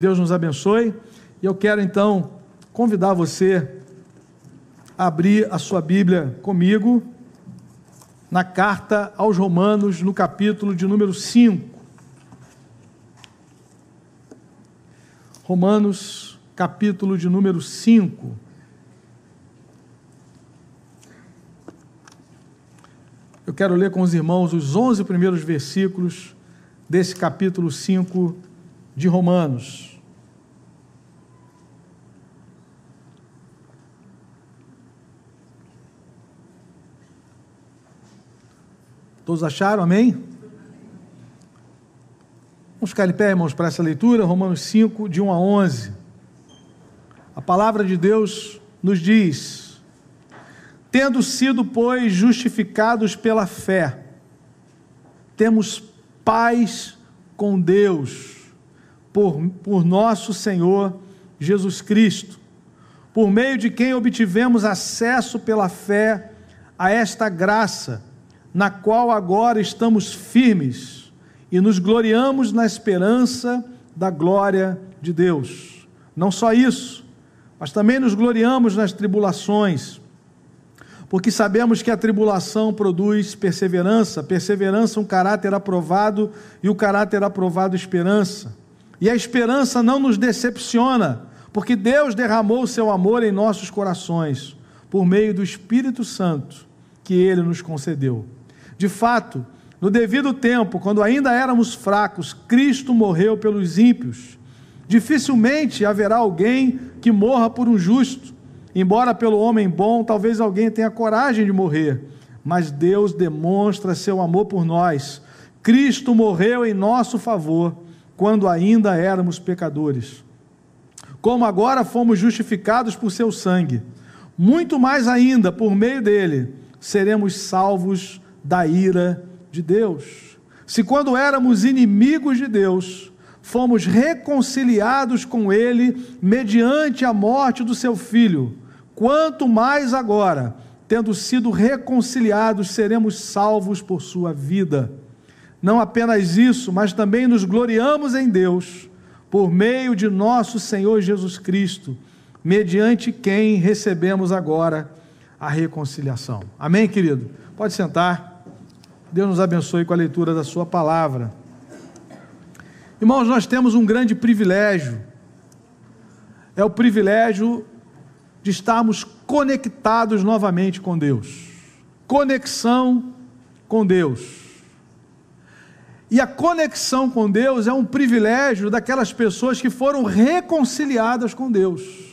Deus nos abençoe. E eu quero então convidar você a abrir a sua Bíblia comigo na carta aos Romanos, no capítulo de número 5. Romanos, capítulo de número 5. Eu quero ler com os irmãos os 11 primeiros versículos desse capítulo 5 de Romanos. Todos acharam? Amém? Vamos ficar em pé, irmãos, para essa leitura, Romanos 5, de 1 a 11. A palavra de Deus nos diz: Tendo sido, pois, justificados pela fé, temos paz com Deus, por, por nosso Senhor Jesus Cristo, por meio de quem obtivemos acesso pela fé a esta graça na qual agora estamos firmes e nos gloriamos na esperança da glória de Deus. Não só isso, mas também nos gloriamos nas tribulações, porque sabemos que a tribulação produz perseverança, perseverança um caráter aprovado e o caráter aprovado esperança. E a esperança não nos decepciona, porque Deus derramou o seu amor em nossos corações por meio do Espírito Santo que ele nos concedeu. De fato, no devido tempo, quando ainda éramos fracos, Cristo morreu pelos ímpios. Dificilmente haverá alguém que morra por um justo. Embora pelo homem bom, talvez alguém tenha coragem de morrer, mas Deus demonstra seu amor por nós. Cristo morreu em nosso favor quando ainda éramos pecadores. Como agora fomos justificados por seu sangue, muito mais ainda por meio dele seremos salvos da ira de Deus. Se quando éramos inimigos de Deus, fomos reconciliados com Ele mediante a morte do seu Filho, quanto mais agora, tendo sido reconciliados, seremos salvos por sua vida. Não apenas isso, mas também nos gloriamos em Deus, por meio de nosso Senhor Jesus Cristo, mediante quem recebemos agora a reconciliação. Amém, querido? Pode sentar. Deus nos abençoe com a leitura da Sua palavra. Irmãos, nós temos um grande privilégio. É o privilégio de estarmos conectados novamente com Deus. Conexão com Deus. E a conexão com Deus é um privilégio daquelas pessoas que foram reconciliadas com Deus.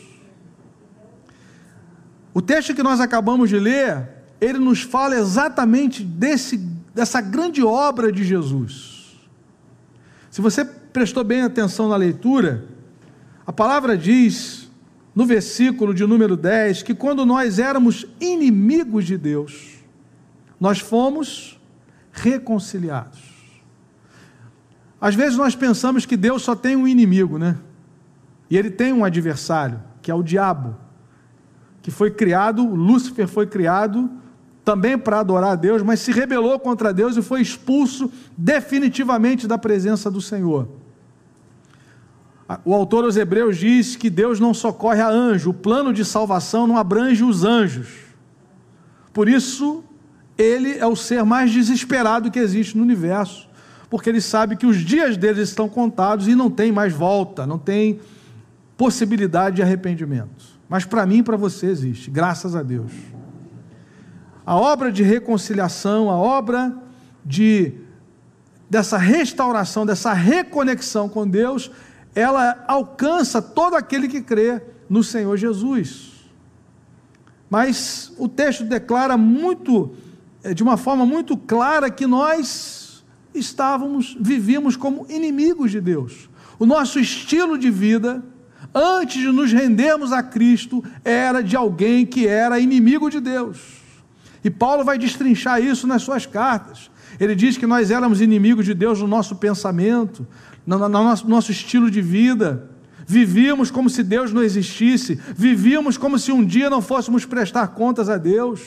O texto que nós acabamos de ler, ele nos fala exatamente desse dessa grande obra de Jesus. Se você prestou bem atenção na leitura, a palavra diz, no versículo de número 10, que quando nós éramos inimigos de Deus, nós fomos reconciliados. Às vezes nós pensamos que Deus só tem um inimigo, né? E ele tem um adversário, que é o diabo, que foi criado, Lúcifer foi criado também para adorar a Deus, mas se rebelou contra Deus e foi expulso definitivamente da presença do Senhor. O autor aos Hebreus diz que Deus não socorre a anjo, o plano de salvação não abrange os anjos. Por isso, ele é o ser mais desesperado que existe no universo, porque ele sabe que os dias deles estão contados e não tem mais volta, não tem possibilidade de arrependimento. Mas para mim e para você existe, graças a Deus a obra de reconciliação, a obra de dessa restauração, dessa reconexão com Deus, ela alcança todo aquele que crê no Senhor Jesus. Mas o texto declara muito, eh, de uma forma muito clara, que nós estávamos, vivíamos como inimigos de Deus. O nosso estilo de vida, antes de nos rendermos a Cristo, era de alguém que era inimigo de Deus. E Paulo vai destrinchar isso nas suas cartas. Ele diz que nós éramos inimigos de Deus no nosso pensamento, no, no, nosso, nosso estilo de vida. Vivíamos como se Deus não existisse, vivíamos como se um dia não fôssemos prestar contas a Deus,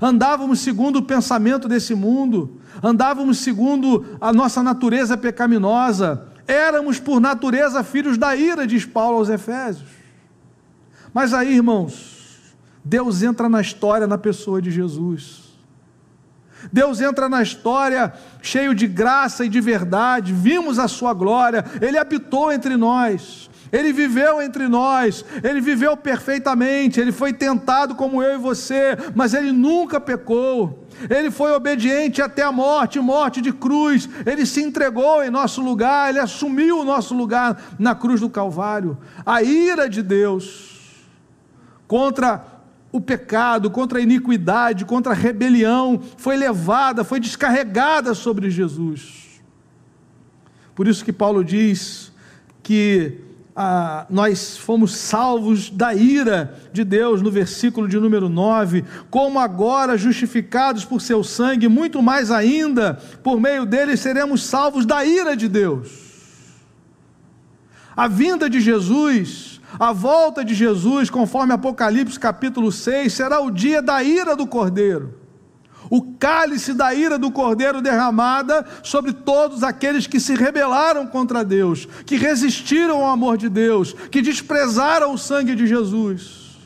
andávamos segundo o pensamento desse mundo, andávamos segundo a nossa natureza pecaminosa, éramos por natureza filhos da ira, diz Paulo aos Efésios. Mas aí, irmãos, Deus entra na história na pessoa de Jesus. Deus entra na história cheio de graça e de verdade, vimos a sua glória, ele habitou entre nós. Ele viveu entre nós, ele viveu perfeitamente, ele foi tentado como eu e você, mas ele nunca pecou. Ele foi obediente até a morte, morte de cruz. Ele se entregou em nosso lugar, ele assumiu o nosso lugar na cruz do Calvário. A ira de Deus contra o pecado, contra a iniquidade, contra a rebelião foi levada, foi descarregada sobre Jesus. Por isso que Paulo diz que ah, nós fomos salvos da ira de Deus, no versículo de número 9, como agora justificados por seu sangue, muito mais ainda, por meio dele seremos salvos da ira de Deus. A vinda de Jesus, a volta de Jesus, conforme Apocalipse capítulo 6, será o dia da ira do Cordeiro o cálice da ira do Cordeiro derramada sobre todos aqueles que se rebelaram contra Deus, que resistiram ao amor de Deus, que desprezaram o sangue de Jesus.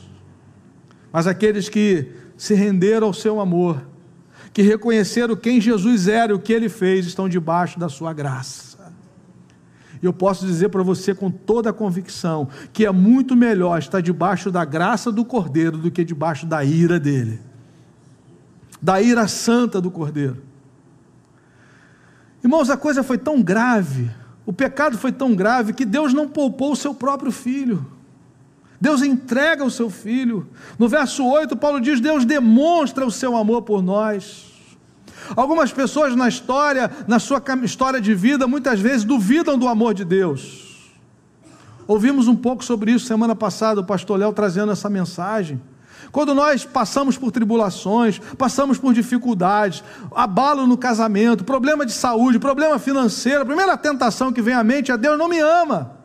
Mas aqueles que se renderam ao seu amor, que reconheceram quem Jesus era e o que ele fez, estão debaixo da sua graça. E eu posso dizer para você com toda a convicção que é muito melhor estar debaixo da graça do Cordeiro do que debaixo da ira dele da ira santa do Cordeiro. Irmãos, a coisa foi tão grave, o pecado foi tão grave que Deus não poupou o seu próprio filho. Deus entrega o seu filho. No verso 8, Paulo diz: Deus demonstra o seu amor por nós. Algumas pessoas na história, na sua história de vida, muitas vezes duvidam do amor de Deus. Ouvimos um pouco sobre isso semana passada, o pastor Léo trazendo essa mensagem. Quando nós passamos por tribulações, passamos por dificuldades, abalo no casamento, problema de saúde, problema financeiro, a primeira tentação que vem à mente é Deus não me ama.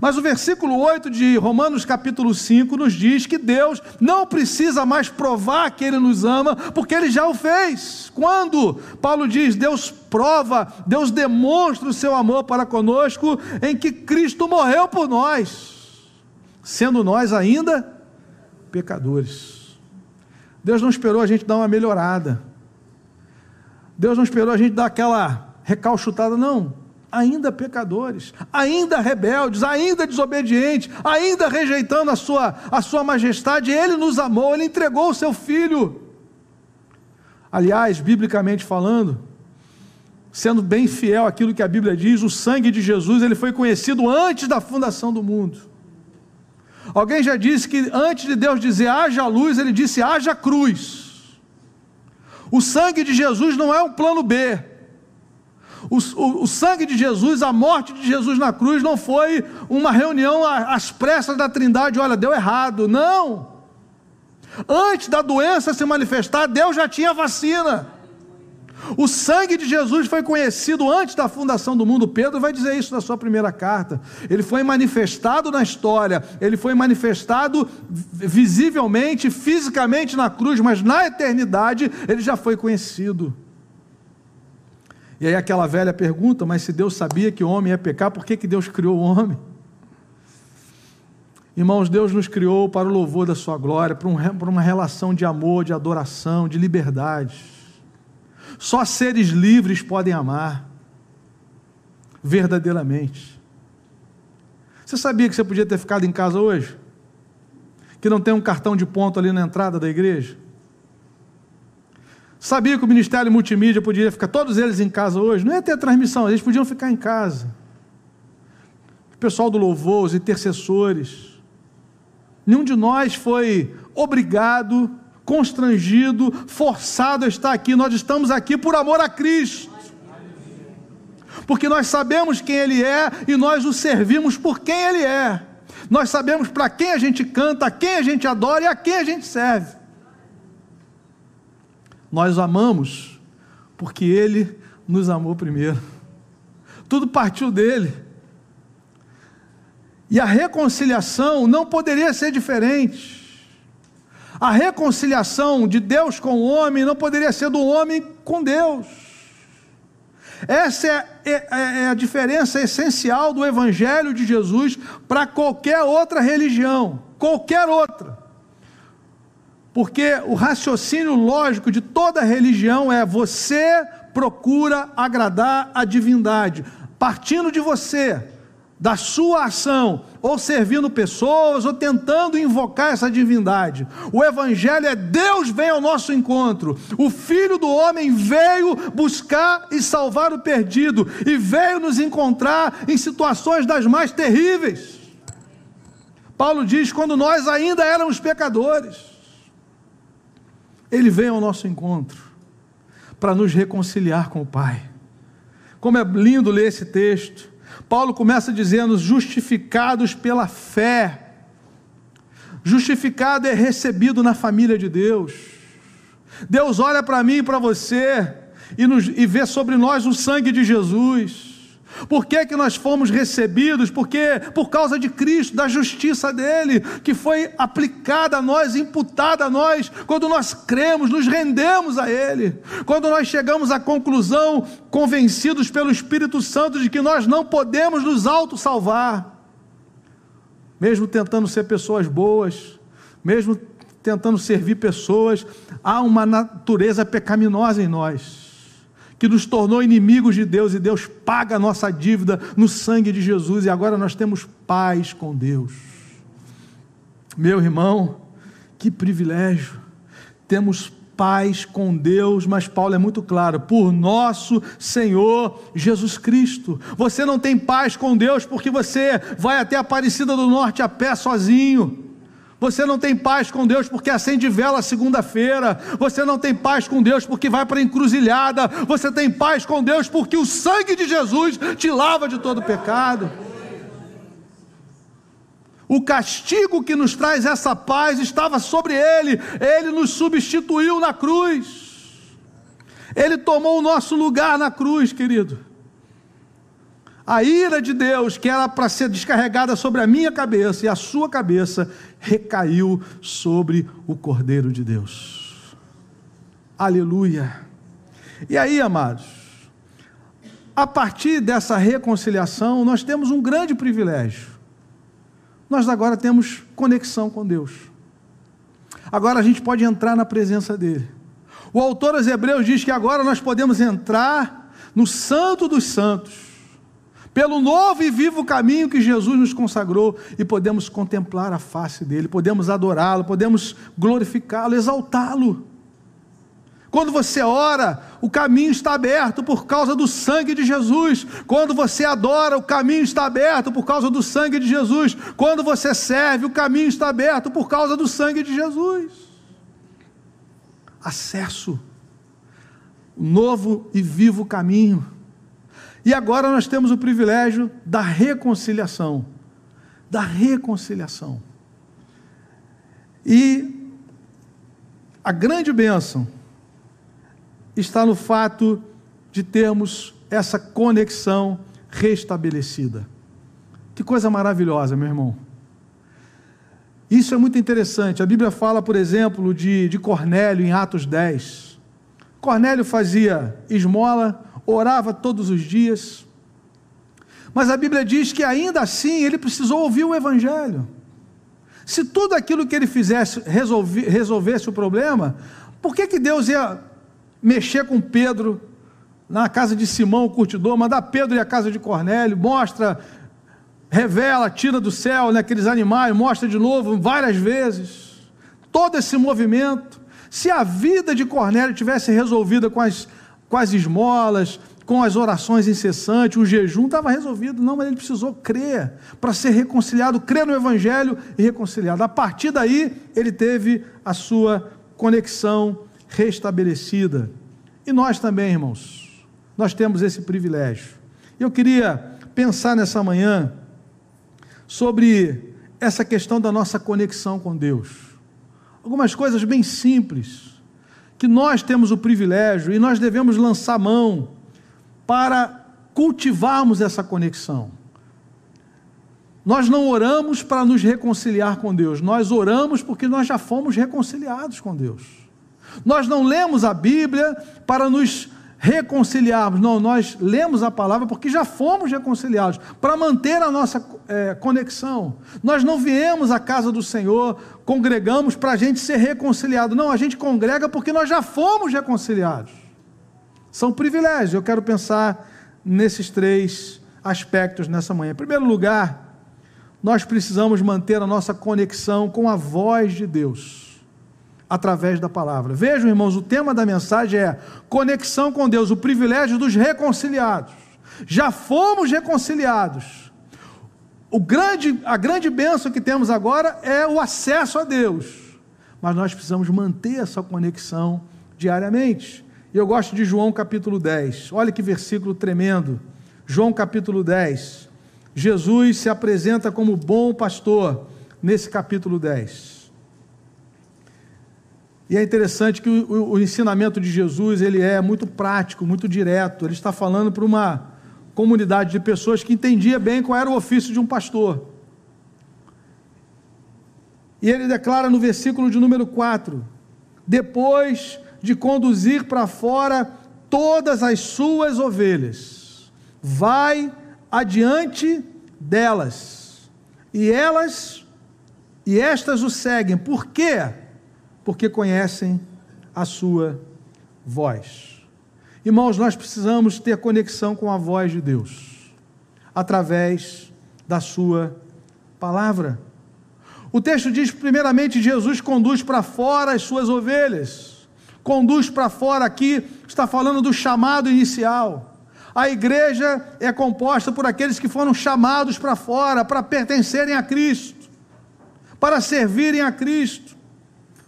Mas o versículo 8 de Romanos capítulo 5 nos diz que Deus não precisa mais provar que Ele nos ama, porque Ele já o fez. Quando Paulo diz, Deus prova, Deus demonstra o seu amor para conosco, em que Cristo morreu por nós, sendo nós ainda pecadores. Deus não esperou a gente dar uma melhorada. Deus não esperou a gente dar aquela recalchutada, não. Ainda pecadores, ainda rebeldes, ainda desobedientes, ainda rejeitando a sua, a sua majestade, Ele nos amou, Ele entregou o seu Filho. Aliás, biblicamente falando, sendo bem fiel àquilo que a Bíblia diz, o sangue de Jesus ele foi conhecido antes da fundação do mundo. Alguém já disse que antes de Deus dizer haja luz, ele disse haja cruz. O sangue de Jesus não é um plano B. O, o, o, sangue de Jesus, a morte de Jesus na cruz, não foi uma reunião às pressas da trindade, olha, deu errado. Não. Antes da doença se manifestar, Deus já tinha vacina. O sangue de Jesus foi conhecido antes da fundação do mundo. Pedro vai dizer isso na sua primeira carta. Ele foi manifestado na história, ele foi manifestado visivelmente, fisicamente na cruz, mas na eternidade ele já foi conhecido. E aí aquela velha pergunta: mas se Deus sabia que o homem ia pecar, por que, que Deus criou o homem? Irmãos, Deus nos criou para o louvor da Sua glória, para uma relação de amor, de adoração, de liberdade. Só seres livres podem amar, verdadeiramente. Você sabia que você podia ter ficado em casa hoje? Que não tem um cartão de ponto ali na entrada da igreja? Sabia que o Ministério Multimídia poderia ficar todos eles em casa hoje? Não ia ter transmissão, eles podiam ficar em casa. O pessoal do louvor, os intercessores. Nenhum de nós foi obrigado constrangido, forçado a estar aqui. Nós estamos aqui por amor a Cristo. Porque nós sabemos quem Ele é e nós o servimos por quem Ele é. Nós sabemos para quem a gente canta, a quem a gente adora e a quem a gente serve. Nós amamos porque Ele nos amou primeiro. Tudo partiu dele. E a reconciliação não poderia ser diferente. A reconciliação de Deus com o homem não poderia ser do homem com Deus. Essa é, é, é a diferença essencial do Evangelho de Jesus para qualquer outra religião, qualquer outra. Porque o raciocínio lógico de toda religião é você procura agradar a divindade, partindo de você da sua ação, ou servindo pessoas, ou tentando invocar essa divindade. O Evangelho é Deus vem ao nosso encontro. O Filho do Homem veio buscar e salvar o perdido, e veio nos encontrar em situações das mais terríveis. Paulo diz: quando nós ainda éramos pecadores, Ele veio ao nosso encontro para nos reconciliar com o Pai. Como é lindo ler esse texto. Paulo começa dizendo: justificados pela fé. Justificado é recebido na família de Deus. Deus olha para mim e para você e, nos, e vê sobre nós o sangue de Jesus. Por que, que nós fomos recebidos? Porque por causa de Cristo, da justiça dele, que foi aplicada a nós, imputada a nós, quando nós cremos, nos rendemos a ele, quando nós chegamos à conclusão, convencidos pelo Espírito Santo de que nós não podemos nos auto-salvar, mesmo tentando ser pessoas boas, mesmo tentando servir pessoas, há uma natureza pecaminosa em nós que nos tornou inimigos de Deus e Deus paga a nossa dívida no sangue de Jesus e agora nós temos paz com Deus. Meu irmão, que privilégio. Temos paz com Deus, mas Paulo é muito claro, por nosso Senhor Jesus Cristo. Você não tem paz com Deus porque você vai até a Aparecida do Norte a pé sozinho. Você não tem paz com Deus porque acende vela segunda-feira. Você não tem paz com Deus porque vai para a encruzilhada. Você tem paz com Deus porque o sangue de Jesus te lava de todo pecado. O castigo que nos traz essa paz estava sobre ele. Ele nos substituiu na cruz. Ele tomou o nosso lugar na cruz, querido. A ira de Deus, que era para ser descarregada sobre a minha cabeça e a sua cabeça, recaiu sobre o Cordeiro de Deus. Aleluia. E aí, amados, a partir dessa reconciliação, nós temos um grande privilégio. Nós agora temos conexão com Deus. Agora a gente pode entrar na presença dEle. O autor aos Hebreus diz que agora nós podemos entrar no Santo dos Santos pelo novo e vivo caminho que Jesus nos consagrou e podemos contemplar a face dele, podemos adorá-lo, podemos glorificá-lo, exaltá-lo. Quando você ora, o caminho está aberto por causa do sangue de Jesus. Quando você adora, o caminho está aberto por causa do sangue de Jesus. Quando você serve, o caminho está aberto por causa do sangue de Jesus. Acesso. O novo e vivo caminho. E agora nós temos o privilégio da reconciliação. Da reconciliação. E a grande bênção está no fato de termos essa conexão restabelecida. Que coisa maravilhosa, meu irmão. Isso é muito interessante. A Bíblia fala, por exemplo, de, de Cornélio em Atos 10. Cornélio fazia esmola orava todos os dias. Mas a Bíblia diz que ainda assim ele precisou ouvir o Evangelho. Se tudo aquilo que ele fizesse resolve, resolvesse o problema, por que, que Deus ia mexer com Pedro na casa de Simão, o curtidor, mandar Pedro ir à casa de Cornélio, mostra, revela, tira do céu né, animais, mostra de novo várias vezes. Todo esse movimento. Se a vida de Cornélio tivesse resolvida com as com as esmolas, com as orações incessantes, o jejum, estava resolvido. Não, mas ele precisou crer para ser reconciliado, crer no Evangelho e reconciliado. A partir daí, ele teve a sua conexão restabelecida. E nós também, irmãos, nós temos esse privilégio. Eu queria pensar nessa manhã sobre essa questão da nossa conexão com Deus. Algumas coisas bem simples que nós temos o privilégio e nós devemos lançar mão para cultivarmos essa conexão. Nós não oramos para nos reconciliar com Deus, nós oramos porque nós já fomos reconciliados com Deus. Nós não lemos a Bíblia para nos reconciliarmos. Não, nós lemos a palavra porque já fomos reconciliados, para manter a nossa é, conexão. Nós não viemos à casa do Senhor, congregamos para a gente ser reconciliado. Não, a gente congrega porque nós já fomos reconciliados. São privilégios. Eu quero pensar nesses três aspectos nessa manhã. Em primeiro lugar, nós precisamos manter a nossa conexão com a voz de Deus através da palavra. Vejam, irmãos, o tema da mensagem é conexão com Deus, o privilégio dos reconciliados. Já fomos reconciliados. O grande, a grande bênção que temos agora é o acesso a Deus. Mas nós precisamos manter essa conexão diariamente. E eu gosto de João capítulo 10. Olha que versículo tremendo. João capítulo 10. Jesus se apresenta como bom pastor nesse capítulo 10. E é interessante que o, o, o, ensinamento de Jesus ele é muito prático, muito direto. Ele está falando para uma comunidade de pessoas que entendia bem qual era o ofício de um pastor. E ele declara no versículo de número 4: depois de conduzir para fora todas as suas ovelhas, vai adiante delas, e elas e estas o seguem. Por quê? Porque conhecem a sua voz. Irmãos, nós precisamos ter conexão com a voz de Deus, através da sua palavra. O texto diz, primeiramente, Jesus conduz para fora as suas ovelhas. Conduz para fora aqui, está falando do chamado inicial. A igreja é composta por aqueles que foram chamados para fora, para pertencerem a Cristo, para servirem a Cristo.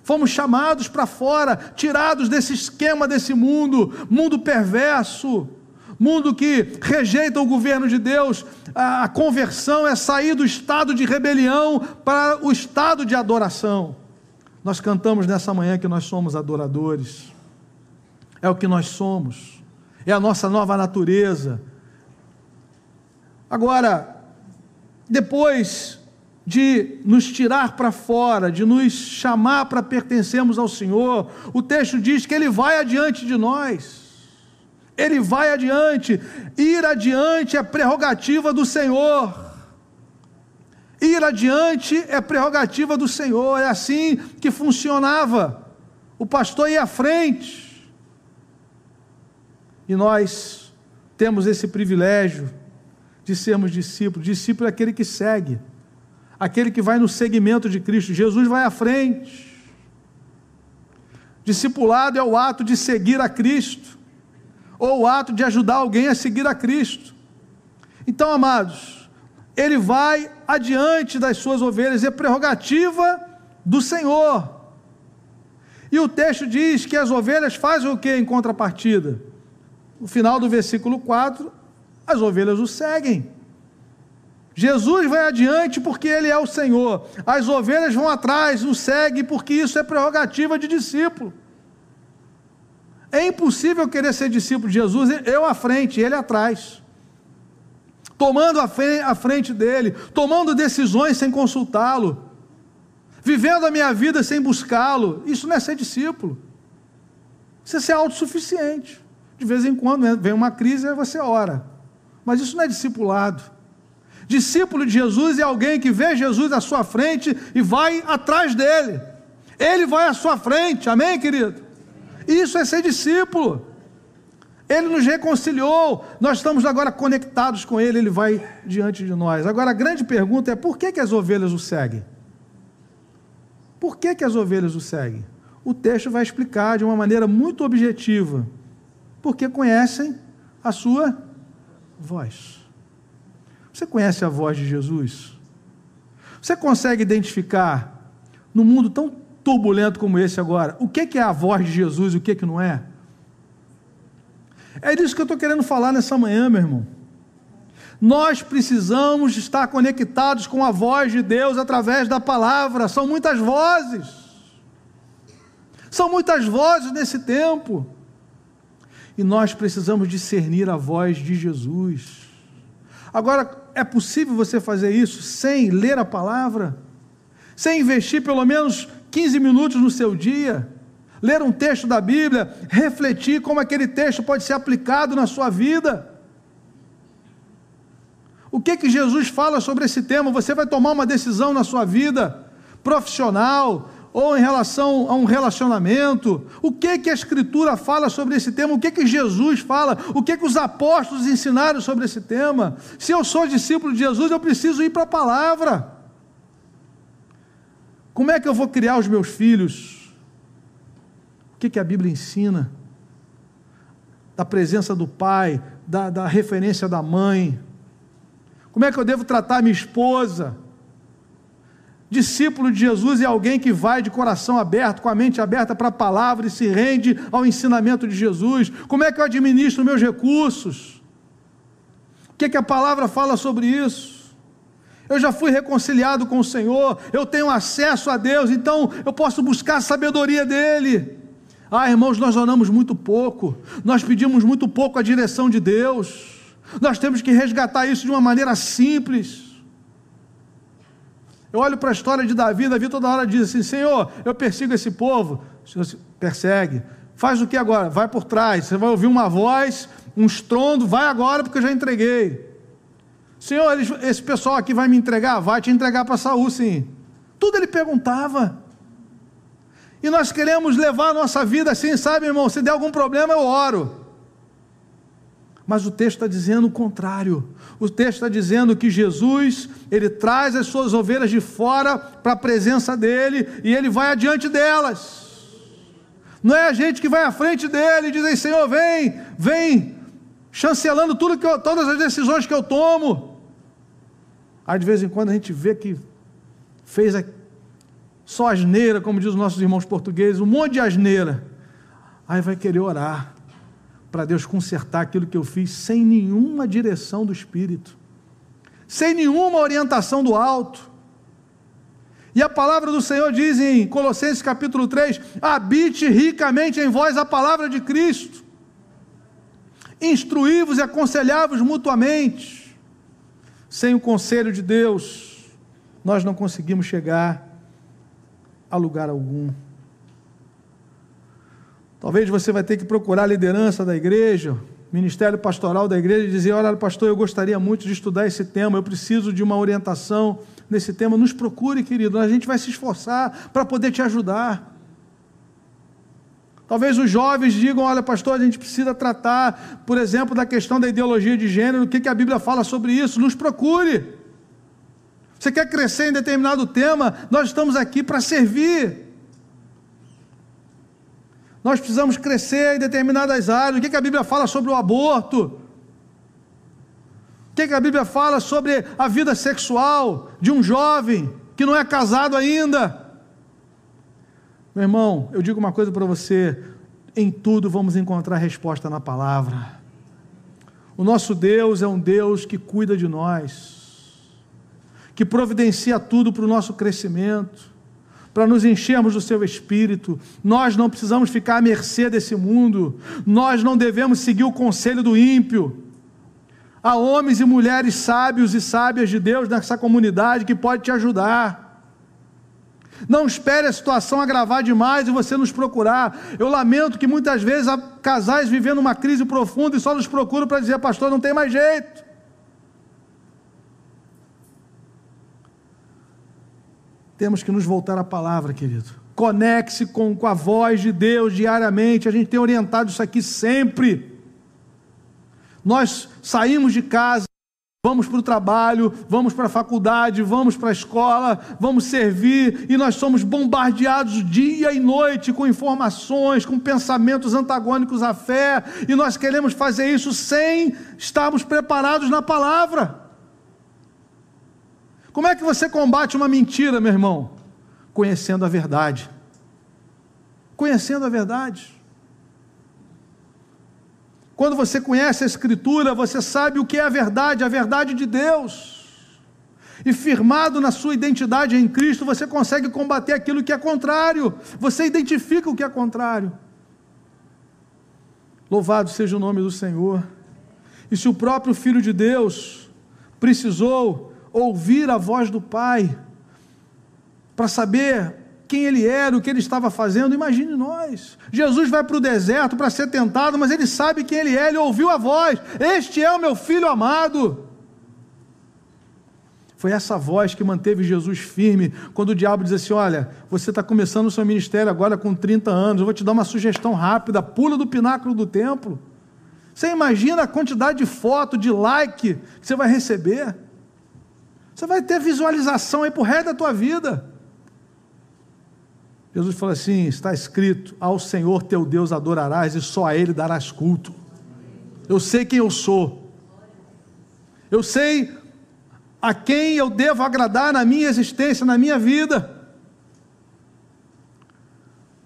Fomos chamados para fora, tirados desse esquema desse mundo, mundo perverso, mundo que rejeita o governo de Deus. A conversão é sair do estado de rebelião para o estado de adoração. Nós cantamos nessa manhã que nós somos adoradores. É o que nós somos. É a nossa nova natureza. Agora, depois de nos tirar para fora, de nos chamar para pertencermos ao Senhor. O texto diz que Ele vai adiante de nós. Ele vai adiante. Ir adiante é prerrogativa do Senhor. Ir adiante é prerrogativa do Senhor. É assim que funcionava. O pastor ia à frente. E nós temos esse privilégio de sermos discípulos. Discípulo é aquele que segue aquele que vai no segmento de Cristo. Jesus vai à frente. Discipulado é o ato de seguir a Cristo, ou o ato de ajudar alguém a seguir a Cristo. Então, amados, ele vai adiante das suas ovelhas, é prerrogativa do Senhor. E o texto diz que as ovelhas fazem o que em contrapartida? No final do versículo 4, as ovelhas o seguem. Jesus vai adiante porque ele é o Senhor. As ovelhas vão atrás, o seguem porque isso é prerrogativa de discípulo. É impossível querer ser discípulo de Jesus, eu à frente, ele atrás. Tomando a frente dele, tomando decisões sem consultá-lo, vivendo a minha vida sem buscá-lo. Isso não é ser discípulo. Isso é ser autossuficiente. De vez em quando vem uma crise e você ora. Mas isso não é discipulado. Discípulo de Jesus é alguém que vê Jesus à sua frente e vai atrás dele. Ele vai à sua frente, amém, querido? Isso é ser discípulo. Ele nos reconciliou, nós estamos agora conectados com Ele, Ele vai diante de nós. Agora a grande pergunta é: por que, que as ovelhas o seguem? Por que, que as ovelhas o seguem? O texto vai explicar de uma maneira muito objetiva. Porque conhecem a sua voz. Você conhece a voz de Jesus? Você consegue identificar, num mundo tão turbulento como esse agora, o que é a voz de Jesus e o que não é? É disso que eu estou querendo falar nessa manhã, meu irmão. Nós precisamos estar conectados com a voz de Deus através da palavra. São muitas vozes. São muitas vozes nesse tempo. E nós precisamos discernir a voz de Jesus. Agora, é possível você fazer isso sem ler a palavra? Sem investir pelo menos 15 minutos no seu dia? ler um texto da Bíblia, refletir como aquele texto pode ser aplicado na sua vida. O que que Jesus fala sobre esse tema? Você vai tomar uma decisão na sua vida profissional ou em relação a um relacionamento? O que que a escritura fala sobre esse tema? O que que Jesus fala? O que que os apóstolos ensinaram sobre esse tema? Se eu sou discípulo de Jesus, eu preciso ir para a palavra. Como é que eu vou criar os meus filhos? O que, que a Bíblia ensina? Da presença do pai, da, da referência da mãe. Como é que eu devo tratar minha esposa? Discípulo de Jesus é alguém que vai de coração aberto, com a mente aberta para a palavra e se rende ao ensinamento de Jesus. Como é que eu administro meus recursos? O que, que a palavra fala sobre isso? Eu já fui reconciliado com o Senhor, eu tenho acesso a Deus, então eu posso buscar a sabedoria dEle. Ah, irmãos, nós oramos muito pouco, nós pedimos muito pouco a direção de Deus, nós temos que resgatar isso de uma maneira simples. Eu olho para a história de Davi, Davi toda hora diz assim: Senhor, eu persigo esse povo. O Senhor persegue. Faz o que agora? Vai por trás. Você vai ouvir uma voz, um estrondo, vai agora porque eu já entreguei. Senhor, esse pessoal aqui vai me entregar? Vai te entregar para Saul, sim. Tudo ele perguntava. E nós queremos levar a nossa vida assim, sabe, irmão? Se der algum problema, eu oro. Mas o texto está dizendo o contrário. O texto está dizendo que Jesus, ele traz as suas ovelhas de fora para a presença dele e ele vai adiante delas. Não é a gente que vai à frente dele e diz aí, Senhor, vem, vem, chancelando tudo que eu, todas as decisões que eu tomo. Aí de vez em quando a gente vê que fez a, só asneira, como diz os nossos irmãos portugueses, um monte de asneira. Aí vai querer orar para Deus consertar aquilo que eu fiz sem nenhuma direção do Espírito, sem nenhuma orientação do alto. E a palavra do Senhor diz em Colossenses capítulo 3: habite ricamente em vós a palavra de Cristo, instruí-vos e aconselhai-vos mutuamente sem o conselho de Deus, nós não conseguimos chegar a lugar algum. Talvez você vai ter que procurar a liderança da igreja, ministério pastoral da igreja e dizer: Olha, pastor, eu gostaria muito de estudar esse tema, eu preciso de uma orientação nesse tema. Nos procure, querido, a gente vai se esforçar para poder te ajudar. Talvez os jovens digam: olha, pastor, a gente precisa tratar, por exemplo, da questão da ideologia de gênero, o que, que a Bíblia fala sobre isso. Nos procure. Você quer crescer em determinado tema? Nós estamos aqui para servir. Nós precisamos crescer em determinadas áreas. O que, que a Bíblia fala sobre o aborto? O que, que a Bíblia fala sobre a vida sexual de um jovem que não é casado ainda? Meu irmão, eu digo uma coisa para você: em tudo vamos encontrar resposta na palavra. O nosso Deus é um Deus que cuida de nós, que providencia tudo para o nosso crescimento, para nos enchermos do seu espírito. Nós não precisamos ficar à mercê desse mundo, nós não devemos seguir o conselho do ímpio. Há homens e mulheres sábios e sábias de Deus nessa comunidade que pode te ajudar. Não espere a situação agravar demais e você nos procurar. Eu lamento que muitas vezes há casais vivendo uma crise profunda e só nos procuram para dizer, pastor, não tem mais jeito. Temos que nos voltar à palavra, querido. Conecte-se com, com a voz de Deus diariamente. A gente tem orientado isso aqui sempre. Nós saímos de casa Vamos para o trabalho, vamos para a faculdade, vamos para a escola, vamos servir, e nós somos bombardeados dia e noite com informações, com pensamentos antagônicos à fé, e nós queremos fazer isso sem estarmos preparados na palavra. Como é que você combate uma mentira, meu irmão? Conhecendo a verdade. Conhecendo a verdade. Quando você conhece a Escritura, você sabe o que é a verdade, a verdade de Deus. E firmado na sua identidade em Cristo, você consegue combater aquilo que é contrário. Você identifica o que é contrário. Louvado seja o nome do Senhor. E se o próprio Filho de Deus precisou ouvir a voz do Pai para saber quem ele era, o que ele estava fazendo. Imagine nós. Jesus vai para o deserto para ser tentado, mas ele sabe quem ele é, ele ouviu a voz: Este é o meu filho amado. Foi essa voz que manteve Jesus firme quando o diabo diz assim: Olha, você está começando o seu ministério agora com 30 anos, eu vou te dar uma sugestão rápida: pula do pináculo do templo. Você imagina a quantidade de foto, de like que você vai receber? Você vai ter visualização aí para o resto da tua vida. Jesus fala assim: está escrito: Ao Senhor teu Deus adorarás e só a Ele darás culto. Eu sei quem eu sou. Eu sei a quem eu devo agradar na minha existência, na minha vida.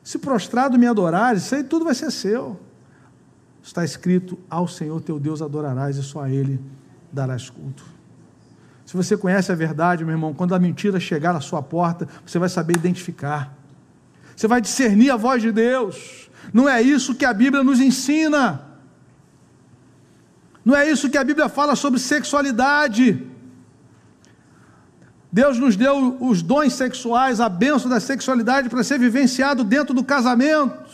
Se prostrado me adorares, isso aí tudo vai ser seu. Está escrito: Ao Senhor teu Deus adorarás e só a Ele darás culto. Se você conhece a verdade, meu irmão, quando a mentira chegar à sua porta, você vai saber identificar você vai discernir a voz de Deus. Não é isso que a Bíblia nos ensina. Não é isso que a Bíblia fala sobre sexualidade. Deus nos deu os dons sexuais, a benção da sexualidade para ser vivenciado dentro do casamento.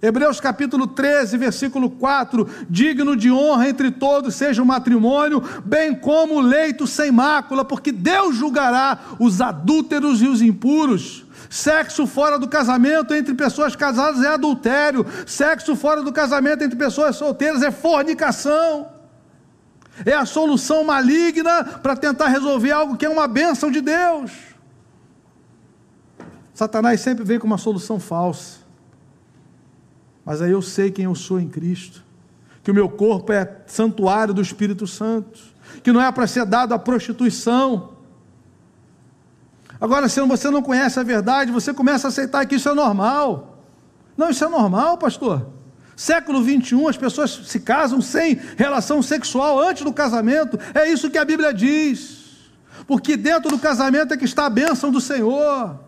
Hebreus capítulo 13, versículo 4: digno de honra entre todos seja o matrimônio, bem como o leito sem mácula, porque Deus julgará os adúlteros e os impuros. Sexo fora do casamento entre pessoas casadas é adultério. Sexo fora do casamento entre pessoas solteiras é fornicação. É a solução maligna para tentar resolver algo que é uma bênção de Deus. Satanás sempre vem com uma solução falsa. Mas aí eu sei quem eu sou em Cristo. Que o meu corpo é santuário do Espírito Santo. Que não é para ser dado à prostituição Agora, se você não conhece a verdade, você começa a aceitar que isso é normal. Não, isso é normal, pastor. Século 21, as pessoas se casam sem relação sexual antes do casamento. É isso que a Bíblia diz. Porque dentro do casamento é que está a bênção do Senhor.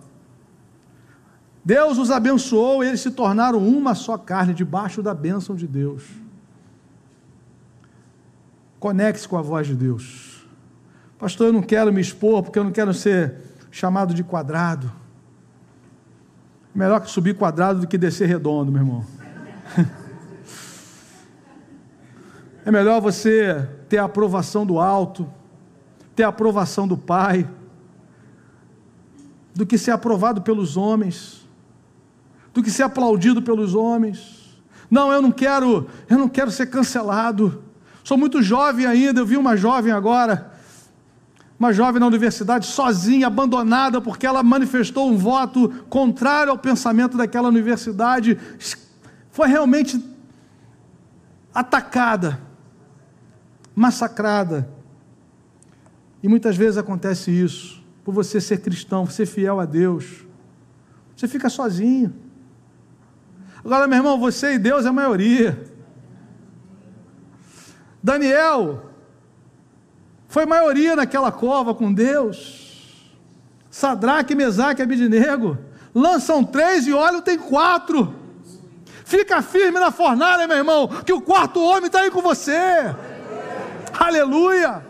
Deus os abençoou e eles se tornaram uma só carne, debaixo da bênção de Deus. Conecte-se com a voz de Deus. Pastor, eu não quero me expor porque eu não quero ser chamado de quadrado. Melhor que subir quadrado do que descer redondo, meu irmão. É melhor você ter a aprovação do alto, ter a aprovação do Pai, do que ser aprovado pelos homens, do que ser aplaudido pelos homens. Não, eu não quero, eu não quero ser cancelado. Sou muito jovem ainda, eu vi uma jovem agora, uma jovem na universidade sozinha, abandonada, porque ela manifestou um voto contrário ao pensamento daquela universidade, foi realmente atacada, massacrada. E muitas vezes acontece isso, por você ser cristão, ser fiel a Deus, você fica sozinho. Agora, meu irmão, você e Deus é a maioria. Daniel, foi maioria naquela cova com Deus. Sadraque, Mesaque e Abidinego. Lançam três e olham, tem quatro. Fica firme na fornalha, meu irmão, que o quarto homem está aí com você. Aleluia.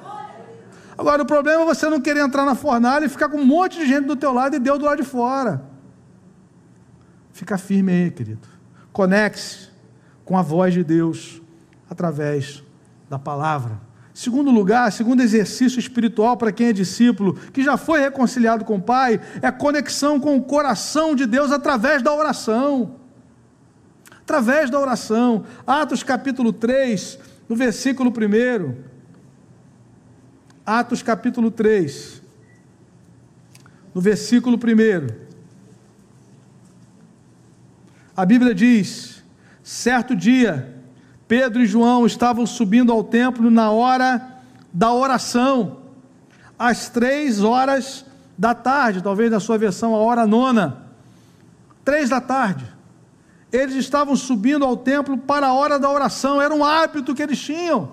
Agora o problema é você não querer entrar na fornalha e ficar com um monte de gente do teu lado e Deus do lado de fora. Fica firme aí, querido. Conecte-se com a voz de Deus através da palavra. Segundo lugar, segundo exercício espiritual para quem é discípulo, que já foi reconciliado com o Pai, é conexão com o coração de Deus através da oração. Através da oração. Atos capítulo 3, no versículo 1. Atos capítulo 3, no versículo 1. A Bíblia diz: certo dia, Pedro e João estavam subindo ao templo na hora da oração, às três horas da tarde, talvez na sua versão a hora nona, três da tarde. Eles estavam subindo ao templo para a hora da oração, era um hábito que eles tinham,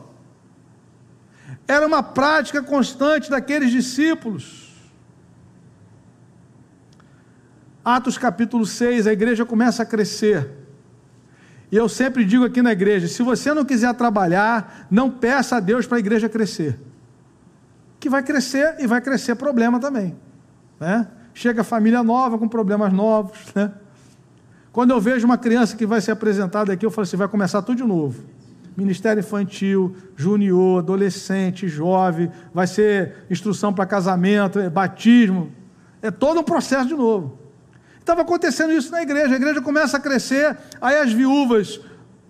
era uma prática constante daqueles discípulos. Atos capítulo 6, a igreja começa a crescer. E eu sempre digo aqui na igreja: se você não quiser trabalhar, não peça a Deus para a igreja crescer. Que vai crescer e vai crescer problema também. Né? chega família nova com problemas novos, né? Quando eu vejo uma criança que vai ser apresentada aqui, eu falo assim: vai começar tudo de novo. Ministério infantil, junior, adolescente, jovem, vai ser instrução para casamento, é batismo. É todo um processo de novo. Estava acontecendo isso na igreja. A igreja começa a crescer, aí as viúvas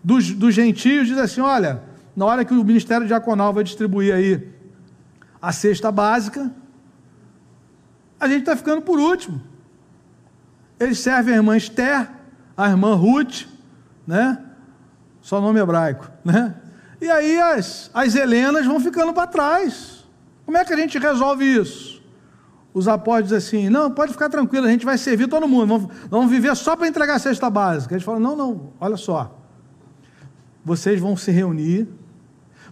dos, dos gentios dizem assim: olha, na hora que o ministério diaconal vai distribuir aí a cesta básica, a gente está ficando por último. Eles servem a irmã Esther, a irmã Ruth, né? Só nome hebraico, né? E aí as, as Helenas vão ficando para trás. Como é que a gente resolve isso? Os apóstolos assim: não, pode ficar tranquilo, a gente vai servir todo mundo, vamos, vamos viver só para entregar a cesta básica. Eles falam: não, não, olha só. Vocês vão se reunir,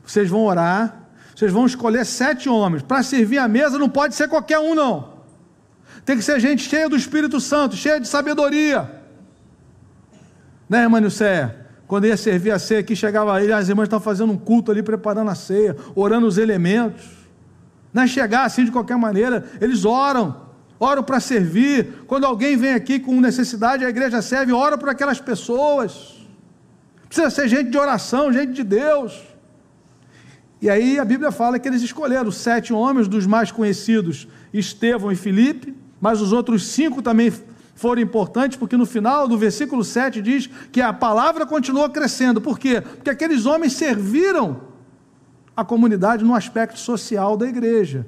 vocês vão orar, vocês vão escolher sete homens. Para servir a mesa não pode ser qualquer um, não. Tem que ser gente cheia do Espírito Santo, cheia de sabedoria. Né, irmã Nilceia? Quando ia servir a ceia aqui, chegava ele, as irmãs estavam fazendo um culto ali, preparando a ceia, orando os elementos. Não é chegar assim de qualquer maneira, eles oram, oram para servir. Quando alguém vem aqui com necessidade, a igreja serve, ora por aquelas pessoas. Precisa ser gente de oração, gente de Deus. E aí a Bíblia fala que eles escolheram sete homens, dos mais conhecidos, Estevão e Filipe, mas os outros cinco também foram importantes, porque no final do versículo 7 diz que a palavra continuou crescendo. Por quê? Porque aqueles homens serviram a comunidade no aspecto social da igreja.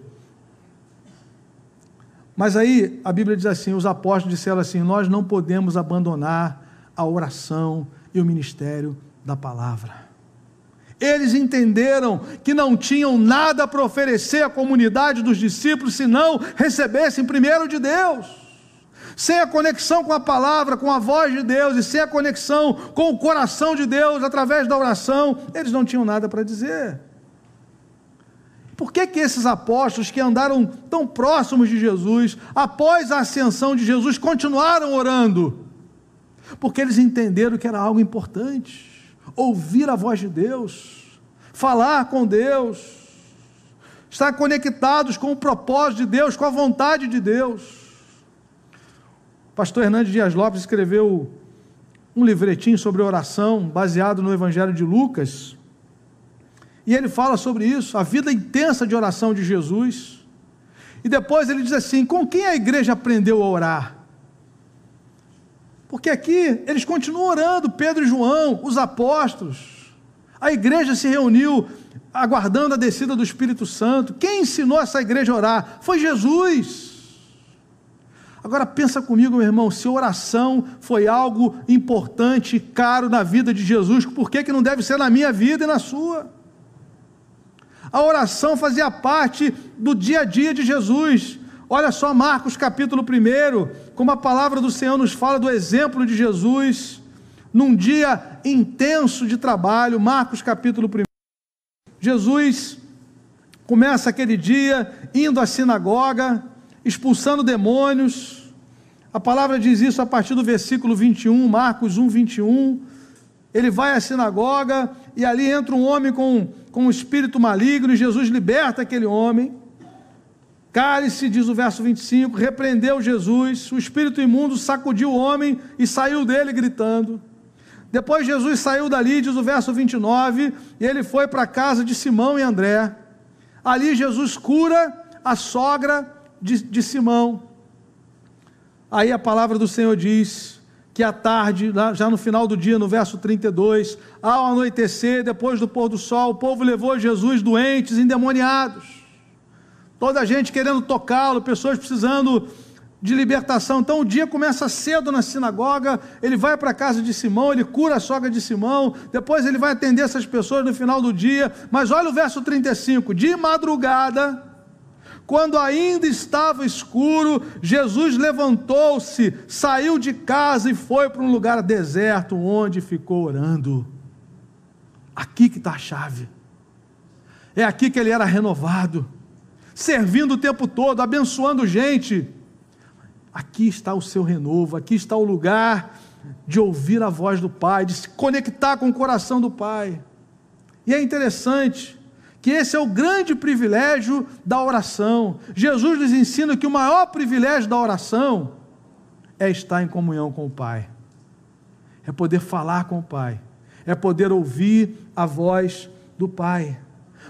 Mas aí a Bíblia diz assim: os apóstolos disseram assim: nós não podemos abandonar a oração e o ministério da palavra. Eles entenderam que não tinham nada para oferecer à comunidade dos discípulos se não recebessem primeiro de Deus. Sem a conexão com a palavra, com a voz de Deus e sem a conexão com o coração de Deus através da oração, eles não tinham nada para dizer. Por que, que esses apóstolos que andaram tão próximos de Jesus, após a ascensão de Jesus, continuaram orando? Porque eles entenderam que era algo importante ouvir a voz de Deus, falar com Deus, estar conectados com o propósito de Deus, com a vontade de Deus. Pastor Hernandes Dias Lopes escreveu um livretinho sobre oração, baseado no Evangelho de Lucas, e ele fala sobre isso, a vida intensa de oração de Jesus. E depois ele diz assim: com quem a igreja aprendeu a orar? Porque aqui eles continuam orando, Pedro e João, os apóstolos. A igreja se reuniu aguardando a descida do Espírito Santo. Quem ensinou essa igreja a orar? Foi Jesus. Agora pensa comigo, meu irmão, se oração foi algo importante caro na vida de Jesus, por que, que não deve ser na minha vida e na sua? A oração fazia parte do dia a dia de Jesus. Olha só Marcos capítulo 1, como a palavra do Senhor nos fala do exemplo de Jesus num dia intenso de trabalho, Marcos capítulo 1. Jesus começa aquele dia indo à sinagoga, expulsando demônios. A palavra diz isso a partir do versículo 21, Marcos 1, 21. Ele vai à sinagoga e ali entra um homem com, com um espírito maligno e Jesus liberta aquele homem. Cálice, diz o verso 25, repreendeu Jesus, o espírito imundo sacudiu o homem e saiu dele gritando. Depois Jesus saiu dali, diz o verso 29, e ele foi para a casa de Simão e André. Ali Jesus cura a sogra de, de Simão. Aí a palavra do Senhor diz que à tarde, já no final do dia, no verso 32, ao anoitecer, depois do pôr do sol, o povo levou Jesus doentes, endemoniados toda a gente querendo tocá-lo, pessoas precisando de libertação. Então o dia começa cedo na sinagoga, ele vai para a casa de Simão, ele cura a sogra de Simão, depois ele vai atender essas pessoas no final do dia. Mas olha o verso 35: de madrugada, quando ainda estava escuro, Jesus levantou-se, saiu de casa e foi para um lugar deserto, onde ficou orando. Aqui que está a chave. É aqui que ele era renovado servindo o tempo todo, abençoando gente. Aqui está o seu renovo, aqui está o lugar de ouvir a voz do Pai, de se conectar com o coração do Pai. E é interessante que esse é o grande privilégio da oração. Jesus nos ensina que o maior privilégio da oração é estar em comunhão com o Pai, é poder falar com o Pai, é poder ouvir a voz do Pai.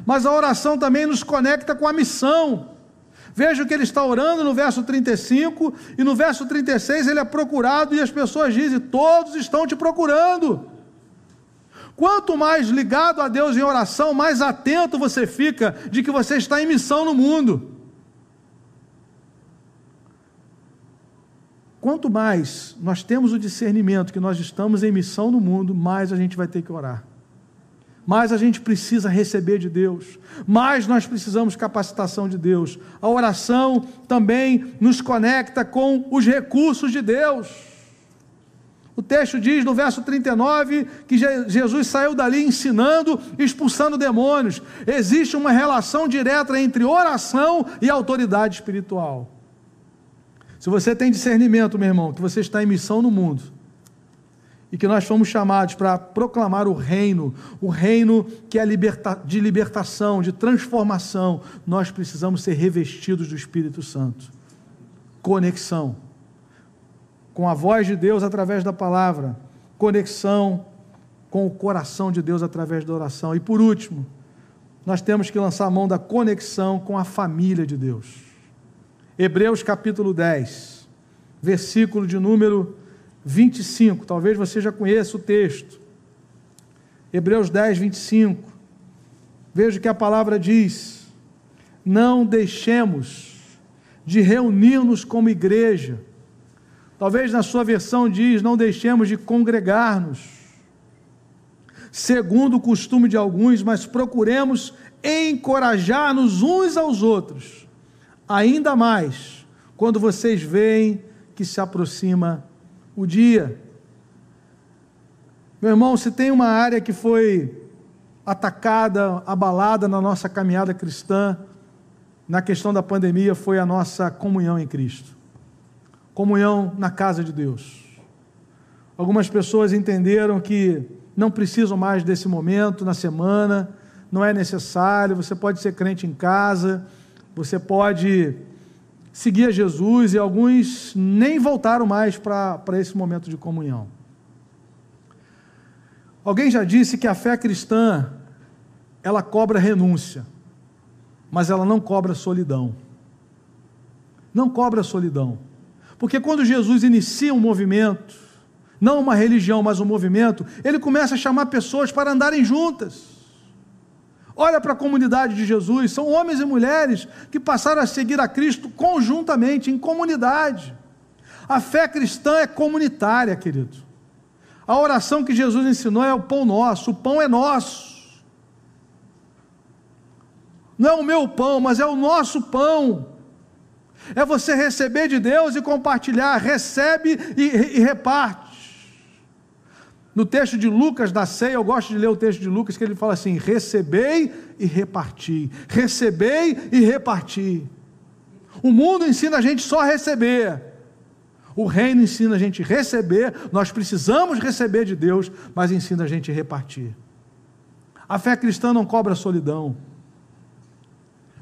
Mas a oração também nos conecta com a missão. Veja o que ele está orando no verso 35 e no verso 36 ele é procurado e as pessoas dizem: Todos estão te procurando. Quanto mais ligado a Deus em oração, mais atento você fica de que você está em missão no mundo. Quanto mais nós temos o discernimento que nós estamos em missão no mundo, mais a gente vai ter que orar. Mais a gente precisa receber de Deus, mais nós precisamos capacitação de Deus. A oração também nos conecta com os recursos de Deus. O texto diz no verso 39 que Jesus saiu dali ensinando, expulsando demônios. Existe uma relação direta entre oração e autoridade espiritual. Se você tem discernimento, meu irmão, que você está em missão no mundo e que nós fomos chamados para proclamar o reino, o reino que é liberta de libertação, de transformação, nós precisamos ser revestidos do Espírito Santo. Conexão com a voz de Deus através da palavra, conexão com o coração de Deus através da oração. E por último, nós temos que lançar a mão da conexão com a família de Deus. Hebreus capítulo 10, versículo de número 25. Talvez você já conheça o texto. Hebreus 10, 25. Veja o que a palavra diz: Não deixemos de reunir-nos como igreja Talvez na sua versão diz: não deixemos de congregar-nos, segundo o costume de alguns, mas procuremos encorajar-nos uns aos outros, ainda mais quando vocês veem que se aproxima o dia. Meu irmão, se tem uma área que foi atacada, abalada na nossa caminhada cristã, na questão da pandemia, foi a nossa comunhão em Cristo comunhão na casa de Deus. Algumas pessoas entenderam que não precisam mais desse momento na semana, não é necessário, você pode ser crente em casa, você pode seguir a Jesus e alguns nem voltaram mais para esse momento de comunhão. Alguém já disse que a fé cristã ela cobra renúncia, mas ela não cobra solidão. Não cobra solidão. Porque quando Jesus inicia um movimento, não uma religião, mas um movimento, ele começa a chamar pessoas para andarem juntas. Olha para a comunidade de Jesus, são homens e mulheres que passaram a seguir a Cristo conjuntamente, em comunidade. A fé cristã é comunitária, querido. A oração que Jesus ensinou é o pão nosso, o pão é nosso. Não é o meu pão, mas é o nosso pão. É você receber de Deus e compartilhar, recebe e, e reparte. No texto de Lucas da ceia, eu gosto de ler o texto de Lucas, que ele fala assim: recebei e reparti, recebei e reparti. O mundo ensina a gente só a receber, o reino ensina a gente a receber, nós precisamos receber de Deus, mas ensina a gente a repartir. A fé cristã não cobra solidão.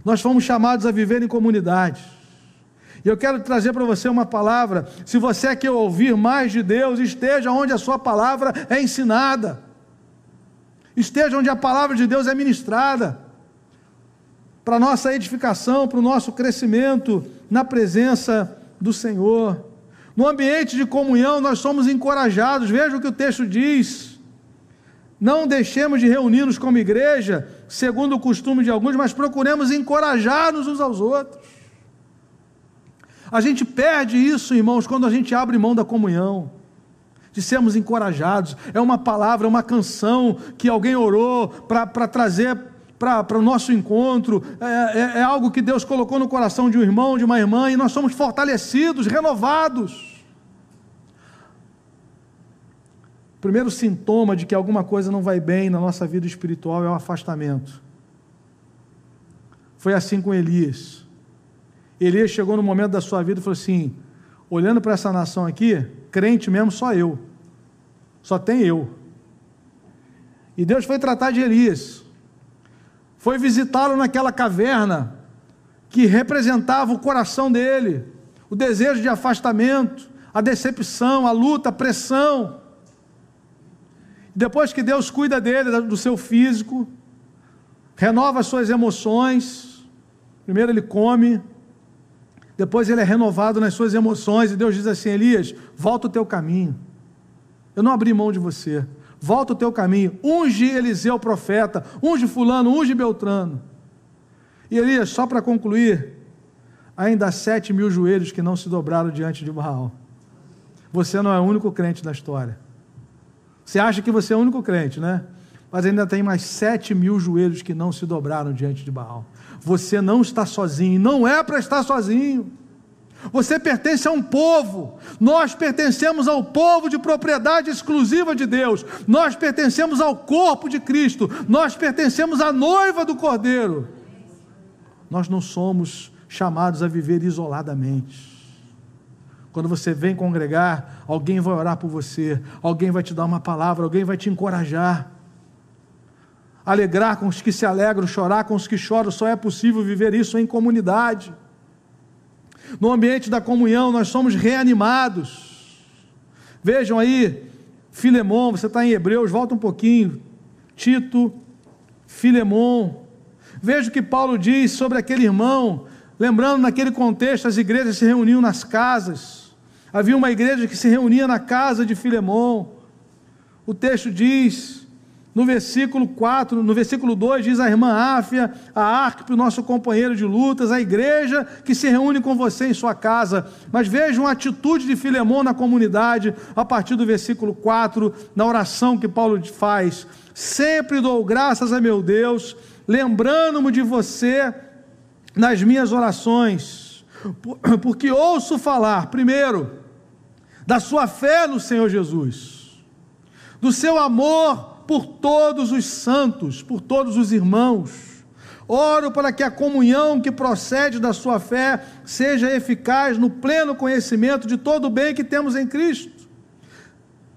Nós fomos chamados a viver em comunidades. E eu quero trazer para você uma palavra. Se você quer ouvir mais de Deus, esteja onde a sua palavra é ensinada. Esteja onde a palavra de Deus é ministrada. Para nossa edificação, para o nosso crescimento na presença do Senhor. No ambiente de comunhão, nós somos encorajados. Veja o que o texto diz. Não deixemos de reunir-nos como igreja, segundo o costume de alguns, mas procuremos encorajar-nos uns aos outros. A gente perde isso, irmãos, quando a gente abre mão da comunhão, de sermos encorajados. É uma palavra, uma canção que alguém orou para trazer para o nosso encontro, é, é, é algo que Deus colocou no coração de um irmão, de uma irmã, e nós somos fortalecidos, renovados. O primeiro sintoma de que alguma coisa não vai bem na nossa vida espiritual é o afastamento. Foi assim com Elias. Elias chegou no momento da sua vida e falou assim: olhando para essa nação aqui, crente mesmo só eu. Só tem eu. E Deus foi tratar de Elias. foi visitá-lo naquela caverna que representava o coração dele, o desejo de afastamento, a decepção, a luta, a pressão. Depois que Deus cuida dele, do seu físico, renova as suas emoções, primeiro ele come, depois ele é renovado nas suas emoções, e Deus diz assim: Elias, volta o teu caminho. Eu não abri mão de você. Volta o teu caminho. Unge Eliseu profeta, unge Fulano, unge Beltrano. E Elias, só para concluir, ainda há sete mil joelhos que não se dobraram diante de Baal. Você não é o único crente da história. Você acha que você é o único crente, né? Mas ainda tem mais sete mil joelhos que não se dobraram diante de Baal. Você não está sozinho, não é para estar sozinho. Você pertence a um povo, nós pertencemos ao povo de propriedade exclusiva de Deus, nós pertencemos ao corpo de Cristo, nós pertencemos à noiva do Cordeiro. Nós não somos chamados a viver isoladamente. Quando você vem congregar, alguém vai orar por você, alguém vai te dar uma palavra, alguém vai te encorajar. Alegrar com os que se alegram, chorar com os que choram, só é possível viver isso em comunidade. No ambiente da comunhão, nós somos reanimados. Vejam aí, Filemon, você está em Hebreus, volta um pouquinho. Tito, Filemon, Veja o que Paulo diz sobre aquele irmão, lembrando naquele contexto, as igrejas se reuniam nas casas. Havia uma igreja que se reunia na casa de Filemon. O texto diz, no versículo 4, no versículo 2, diz a irmã Áfia, a Arque, o nosso companheiro de lutas, a igreja que se reúne com você em sua casa. Mas vejam a atitude de Filemon na comunidade, a partir do versículo 4, na oração que Paulo faz. Sempre dou graças a meu Deus lembrando-me de você nas minhas orações, porque ouço falar, primeiro, da sua fé no Senhor Jesus, do seu amor por todos os santos, por todos os irmãos. Oro para que a comunhão que procede da sua fé seja eficaz no pleno conhecimento de todo o bem que temos em Cristo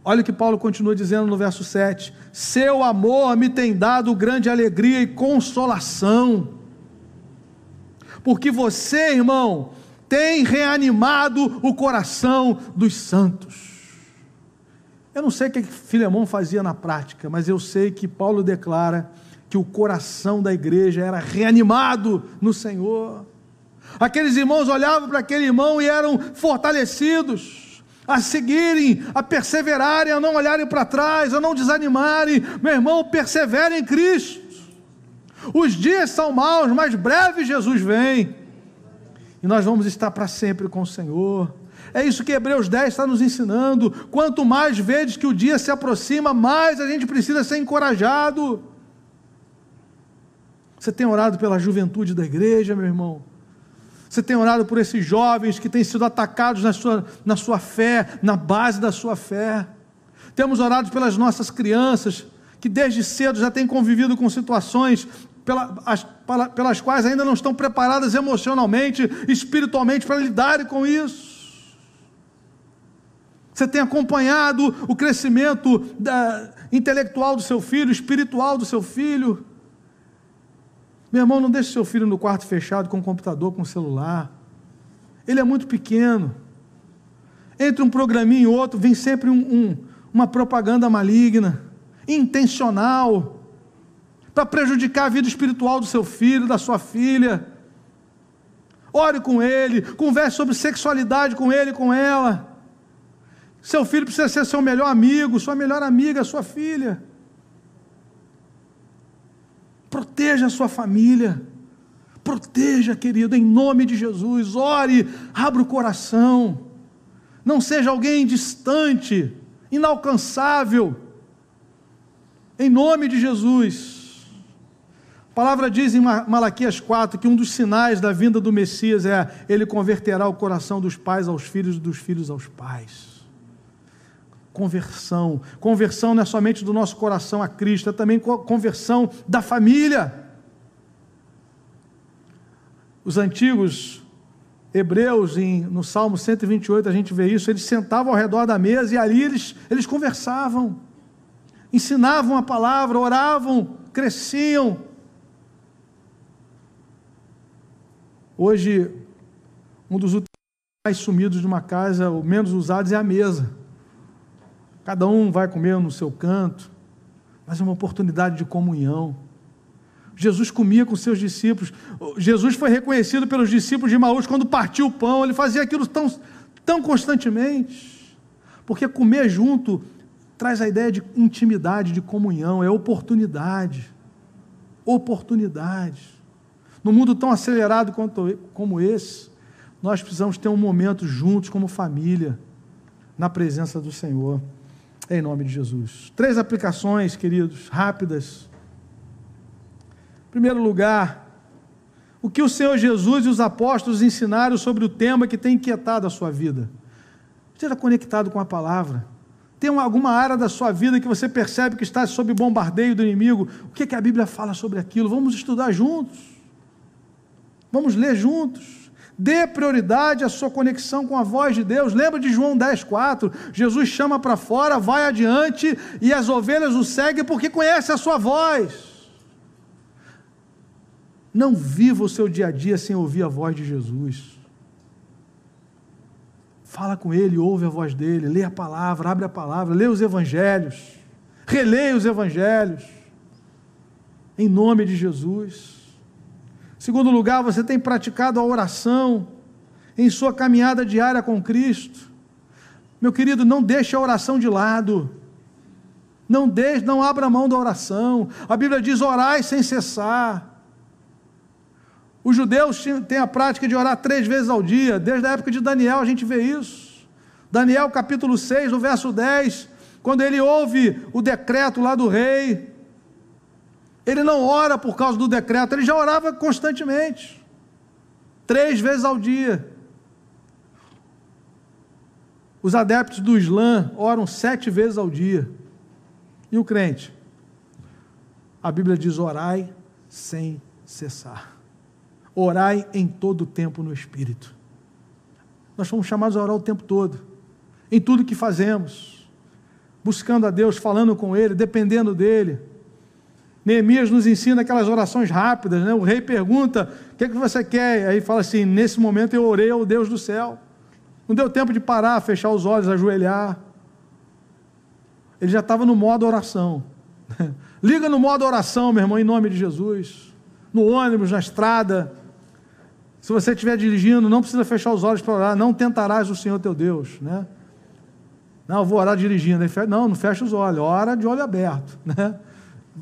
Olha o que Paulo continua dizendo no verso 7: Seu amor me tem dado grande alegria e consolação, porque você, irmão, tem reanimado o coração dos santos. Eu não sei o que Filemão fazia na prática, mas eu sei que Paulo declara que o coração da igreja era reanimado no Senhor. Aqueles irmãos olhavam para aquele irmão e eram fortalecidos a seguirem, a perseverarem, a não olharem para trás, a não desanimarem. Meu irmão, persevere em Cristo. Os dias são maus, mas breve Jesus vem. E nós vamos estar para sempre com o Senhor. É isso que Hebreus 10 está nos ensinando. Quanto mais vezes que o dia se aproxima, mais a gente precisa ser encorajado. Você tem orado pela juventude da igreja, meu irmão? Você tem orado por esses jovens que têm sido atacados na sua, na sua fé, na base da sua fé. Temos orado pelas nossas crianças, que desde cedo já têm convivido com situações pela, as, pelas quais ainda não estão preparadas emocionalmente, espiritualmente para lidarem com isso. Você tem acompanhado o crescimento da, intelectual do seu filho, espiritual do seu filho. Meu irmão, não deixe seu filho no quarto fechado com o computador, com o celular. Ele é muito pequeno. Entre um programinha e outro, vem sempre um, um, uma propaganda maligna, intencional, para prejudicar a vida espiritual do seu filho, da sua filha. Ore com ele, converse sobre sexualidade com ele, com ela. Seu filho precisa ser seu melhor amigo, sua melhor amiga, sua filha. Proteja a sua família. Proteja, querido, em nome de Jesus. Ore, abra o coração. Não seja alguém distante, inalcançável. Em nome de Jesus. A palavra diz em Malaquias 4 que um dos sinais da vinda do Messias é ele converterá o coração dos pais aos filhos e dos filhos aos pais conversão. Conversão não é somente do nosso coração a Cristo, é também conversão da família. Os antigos hebreus, em, no Salmo 128, a gente vê isso, eles sentavam ao redor da mesa e ali eles, eles conversavam, ensinavam a palavra, oravam, cresciam. Hoje, um dos mais sumidos de uma casa, o menos usados, é a mesa. Cada um vai comer no seu canto, mas é uma oportunidade de comunhão. Jesus comia com seus discípulos. Jesus foi reconhecido pelos discípulos de Maús quando partiu o pão, ele fazia aquilo tão, tão constantemente. Porque comer junto traz a ideia de intimidade, de comunhão, é oportunidade. Oportunidade. No mundo tão acelerado quanto, como esse, nós precisamos ter um momento juntos, como família, na presença do Senhor, em nome de Jesus. Três aplicações, queridos, rápidas. Em primeiro lugar, o que o Senhor Jesus e os apóstolos ensinaram sobre o tema que tem inquietado a sua vida. Esteja conectado com a palavra. Tem alguma área da sua vida que você percebe que está sob bombardeio do inimigo? O que, é que a Bíblia fala sobre aquilo? Vamos estudar juntos. Vamos ler juntos. Dê prioridade à sua conexão com a voz de Deus. Lembra de João 10, 4? Jesus chama para fora, vai adiante e as ovelhas o seguem porque conhece a sua voz. Não viva o seu dia a dia sem ouvir a voz de Jesus. Fala com ele, ouve a voz dele, lê a palavra, abre a palavra, lê os evangelhos, releia os evangelhos, em nome de Jesus. Segundo lugar, você tem praticado a oração em sua caminhada diária com Cristo. Meu querido, não deixe a oração de lado. Não deixe, não abra mão da oração. A Bíblia diz: orai sem cessar. Os judeus têm a prática de orar três vezes ao dia, desde a época de Daniel a gente vê isso. Daniel capítulo 6, no verso 10, quando ele ouve o decreto lá do rei, ele não ora por causa do decreto, ele já orava constantemente, três vezes ao dia. Os adeptos do Islã oram sete vezes ao dia. E o crente? A Bíblia diz: orai sem cessar. Orai em todo o tempo no Espírito. Nós fomos chamados a orar o tempo todo, em tudo que fazemos, buscando a Deus, falando com Ele, dependendo dEle. Neemias nos ensina aquelas orações rápidas, né? O rei pergunta: o que, é que você quer? Aí fala assim: nesse momento eu orei ao Deus do céu. Não deu tempo de parar, fechar os olhos, ajoelhar. Ele já estava no modo oração. Liga no modo oração, meu irmão, em nome de Jesus. No ônibus, na estrada, se você estiver dirigindo, não precisa fechar os olhos para orar, não tentarás o Senhor teu Deus, né? Não, eu vou orar dirigindo. Não, não fecha os olhos, ora de olho aberto, né?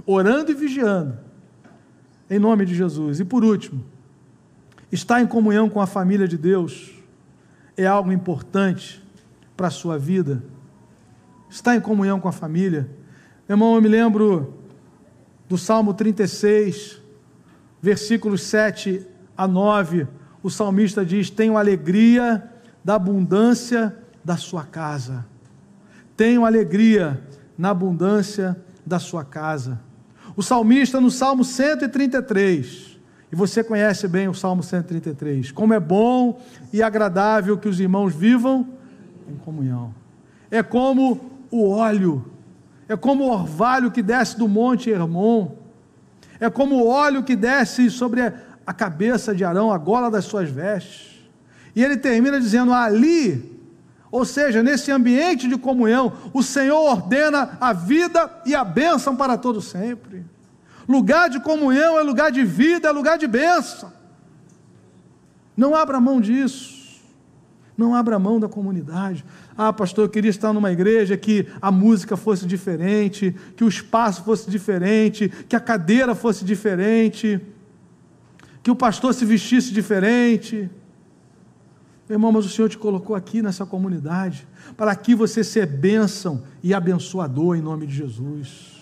Orando e vigiando, em nome de Jesus. E por último, estar em comunhão com a família de Deus é algo importante para a sua vida. Estar em comunhão com a família. Meu irmão, eu me lembro do Salmo 36, versículos 7 a 9, o salmista diz: Tenho alegria da abundância da sua casa. Tenho alegria na abundância da sua casa. O salmista no Salmo 133, e você conhece bem o Salmo 133, como é bom e agradável que os irmãos vivam em comunhão. É como o óleo, é como o orvalho que desce do monte Hermon, é como o óleo que desce sobre a cabeça de Arão, a gola das suas vestes. E ele termina dizendo: ali, ou seja, nesse ambiente de comunhão, o Senhor ordena a vida e a bênção para todo sempre. Lugar de comunhão é lugar de vida, é lugar de bênção. Não abra mão disso. Não abra mão da comunidade. Ah, pastor, eu queria estar numa igreja que a música fosse diferente, que o espaço fosse diferente, que a cadeira fosse diferente que o pastor se vestisse diferente. Meu irmão, mas o Senhor te colocou aqui nessa comunidade para que você ser bênção e abençoador em nome de Jesus.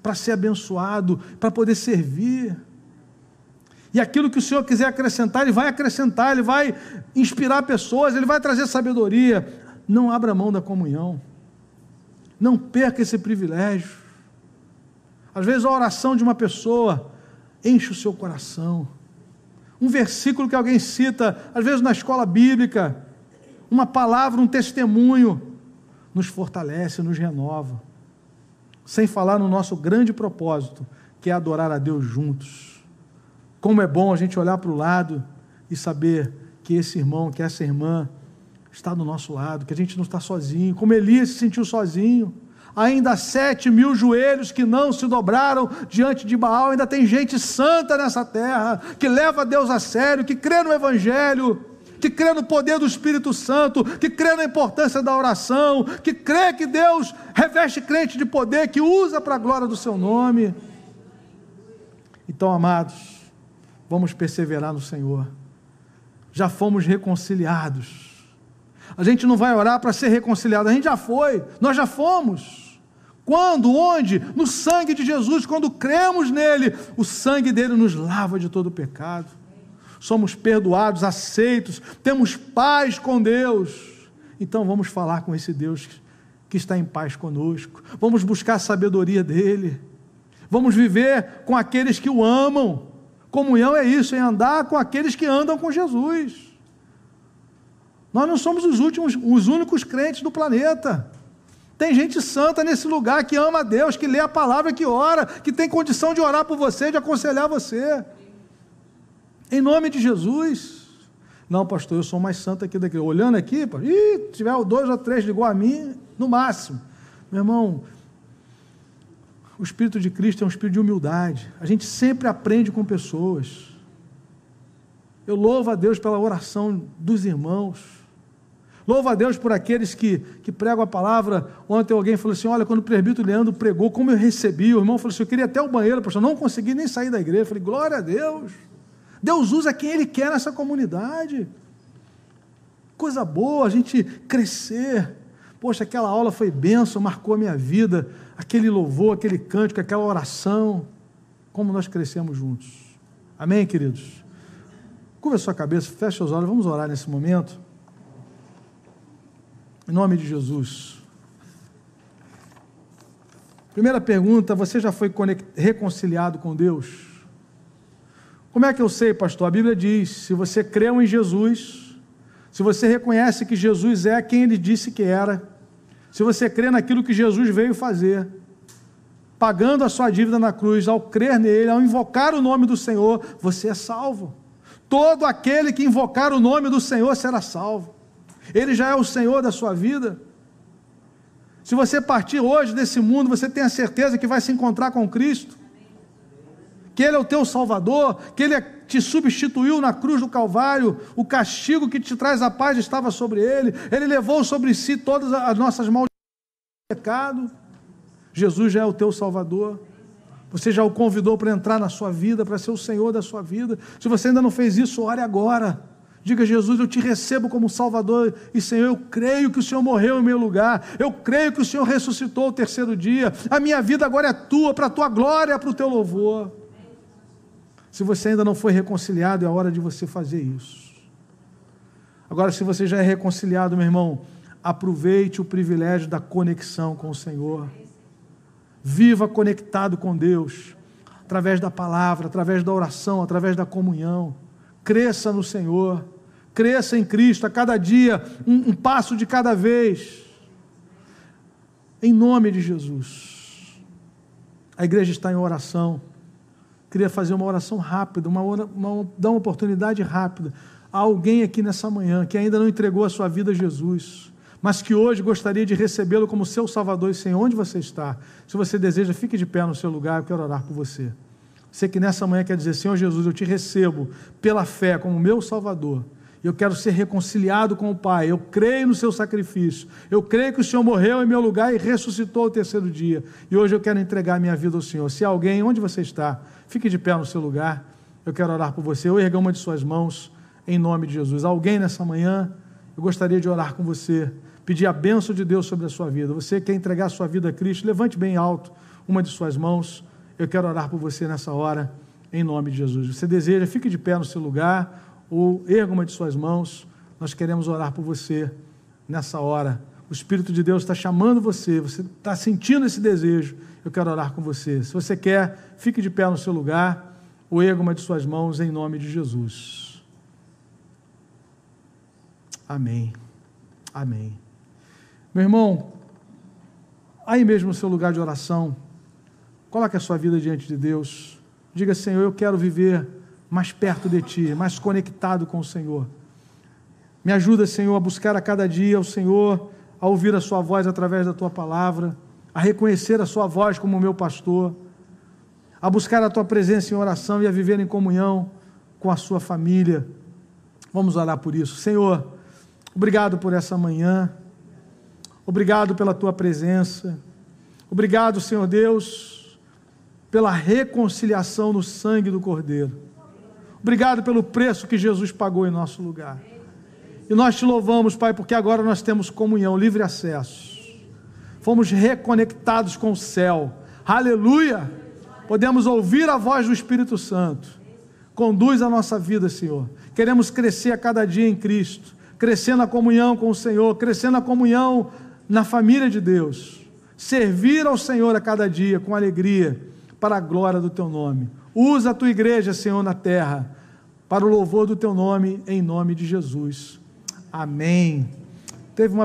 Para ser abençoado, para poder servir. E aquilo que o Senhor quiser acrescentar, Ele vai acrescentar, Ele vai inspirar pessoas, Ele vai trazer sabedoria. Não abra mão da comunhão. Não perca esse privilégio. Às vezes a oração de uma pessoa enche o seu coração um versículo que alguém cita, às vezes na escola bíblica, uma palavra, um testemunho, nos fortalece, nos renova. Sem falar no nosso grande propósito, que é adorar a Deus juntos. Como é bom a gente olhar para o lado e saber que esse irmão, que essa irmã está do nosso lado, que a gente não está sozinho, como Elias se sentiu sozinho. Ainda sete mil joelhos que não se dobraram diante de Baal, ainda tem gente santa nessa terra, que leva Deus a sério, que crê no Evangelho, que crê no poder do Espírito Santo, que crê na importância da oração, que crê que Deus reveste crente de poder, que usa para a glória do seu nome. Então, amados, vamos perseverar no Senhor. Já fomos reconciliados. A gente não vai orar para ser reconciliado, a gente já foi, nós já fomos. Quando? Onde? No sangue de Jesus, quando cremos nele, o sangue dele nos lava de todo pecado. Somos perdoados, aceitos, temos paz com Deus. Então vamos falar com esse Deus que está em paz conosco. Vamos buscar a sabedoria dele. Vamos viver com aqueles que o amam. Comunhão é isso, é andar com aqueles que andam com Jesus. Nós não somos os últimos, os únicos crentes do planeta. Tem gente santa nesse lugar que ama a Deus, que lê a palavra, que ora, que tem condição de orar por você, de aconselhar você. Em nome de Jesus. Não, pastor, eu sou mais santo aqui daqui. Olhando aqui, se tiver dois ou três igual a mim, no máximo. Meu irmão, o Espírito de Cristo é um espírito de humildade. A gente sempre aprende com pessoas. Eu louvo a Deus pela oração dos irmãos. Louvo a Deus por aqueles que, que pregam a palavra. Ontem alguém falou assim: Olha, quando o presbítero Leandro pregou, como eu recebi. O irmão falou assim: Eu queria até o banheiro, pastor, não consegui nem sair da igreja. Eu falei: Glória a Deus. Deus usa quem Ele quer nessa comunidade. Coisa boa a gente crescer. Poxa, aquela aula foi benção, marcou a minha vida aquele louvor, aquele cântico, aquela oração, como nós crescemos juntos. Amém, queridos? Curva sua cabeça, feche os olhos, vamos orar nesse momento. Em nome de Jesus. Primeira pergunta: você já foi reconciliado com Deus? Como é que eu sei, pastor? A Bíblia diz: se você creu em Jesus, se você reconhece que Jesus é quem ele disse que era, se você crê naquilo que Jesus veio fazer, pagando a sua dívida na cruz, ao crer nele, ao invocar o nome do Senhor, você é salvo. Todo aquele que invocar o nome do Senhor será salvo. Ele já é o Senhor da sua vida. Se você partir hoje desse mundo, você tem a certeza que vai se encontrar com Cristo, que Ele é o teu Salvador, que Ele te substituiu na cruz do Calvário, o castigo que te traz a paz estava sobre Ele, Ele levou sobre si todas as nossas maldições pecado. Jesus já é o teu Salvador. Você já o convidou para entrar na sua vida, para ser o Senhor da sua vida. Se você ainda não fez isso, ore agora. Diga, Jesus, eu te recebo como Salvador e Senhor, eu creio que o Senhor morreu em meu lugar, eu creio que o Senhor ressuscitou o terceiro dia, a minha vida agora é tua, para a tua glória, para o teu louvor. Se você ainda não foi reconciliado, é hora de você fazer isso. Agora, se você já é reconciliado, meu irmão, aproveite o privilégio da conexão com o Senhor. Viva conectado com Deus, através da palavra, através da oração, através da comunhão. Cresça no Senhor, cresça em Cristo a cada dia, um, um passo de cada vez. Em nome de Jesus. A igreja está em oração. Queria fazer uma oração rápida, uma, uma, dar uma oportunidade rápida a alguém aqui nessa manhã que ainda não entregou a sua vida a Jesus mas que hoje gostaria de recebê-lo como seu Salvador e Senhor, onde você está. Se você deseja, fique de pé no seu lugar, eu quero orar por você. Você que nessa manhã quer dizer, Senhor Jesus, eu te recebo pela fé como meu Salvador. Eu quero ser reconciliado com o Pai. Eu creio no seu sacrifício. Eu creio que o Senhor morreu em meu lugar e ressuscitou ao terceiro dia. E hoje eu quero entregar minha vida ao Senhor. Se alguém, onde você está, fique de pé no seu lugar. Eu quero orar por você. Eu erga uma de suas mãos em nome de Jesus. Alguém nessa manhã, eu gostaria de orar com você pedir a bênção de Deus sobre a sua vida. Você quer entregar a sua vida a Cristo, levante bem alto uma de suas mãos. Eu quero orar por você nessa hora, em nome de Jesus. Você deseja, fique de pé no seu lugar ou erga uma de suas mãos. Nós queremos orar por você nessa hora. O Espírito de Deus está chamando você, você está sentindo esse desejo. Eu quero orar com você. Se você quer, fique de pé no seu lugar ou erga uma de suas mãos em nome de Jesus. Amém. Amém. Meu irmão, aí mesmo no seu lugar de oração, coloque a sua vida diante de Deus. Diga, Senhor, eu quero viver mais perto de Ti, mais conectado com o Senhor. Me ajuda, Senhor, a buscar a cada dia o Senhor, a ouvir a Sua voz através da Tua palavra, a reconhecer a Sua voz como meu pastor, a buscar a Tua presença em oração e a viver em comunhão com a Sua família. Vamos orar por isso. Senhor, obrigado por essa manhã, obrigado pela Tua presença, obrigado, Senhor Deus, pela reconciliação no sangue do Cordeiro. Obrigado pelo preço que Jesus pagou em nosso lugar. E nós te louvamos, Pai, porque agora nós temos comunhão, livre acesso. Fomos reconectados com o céu. Aleluia! Podemos ouvir a voz do Espírito Santo. Conduz a nossa vida, Senhor. Queremos crescer a cada dia em Cristo, crescer na comunhão com o Senhor, crescer na comunhão na família de Deus. Servir ao Senhor a cada dia com alegria, para a glória do teu nome. Usa a tua igreja, Senhor, na terra, para o louvor do teu nome, em nome de Jesus. Amém. Teve uma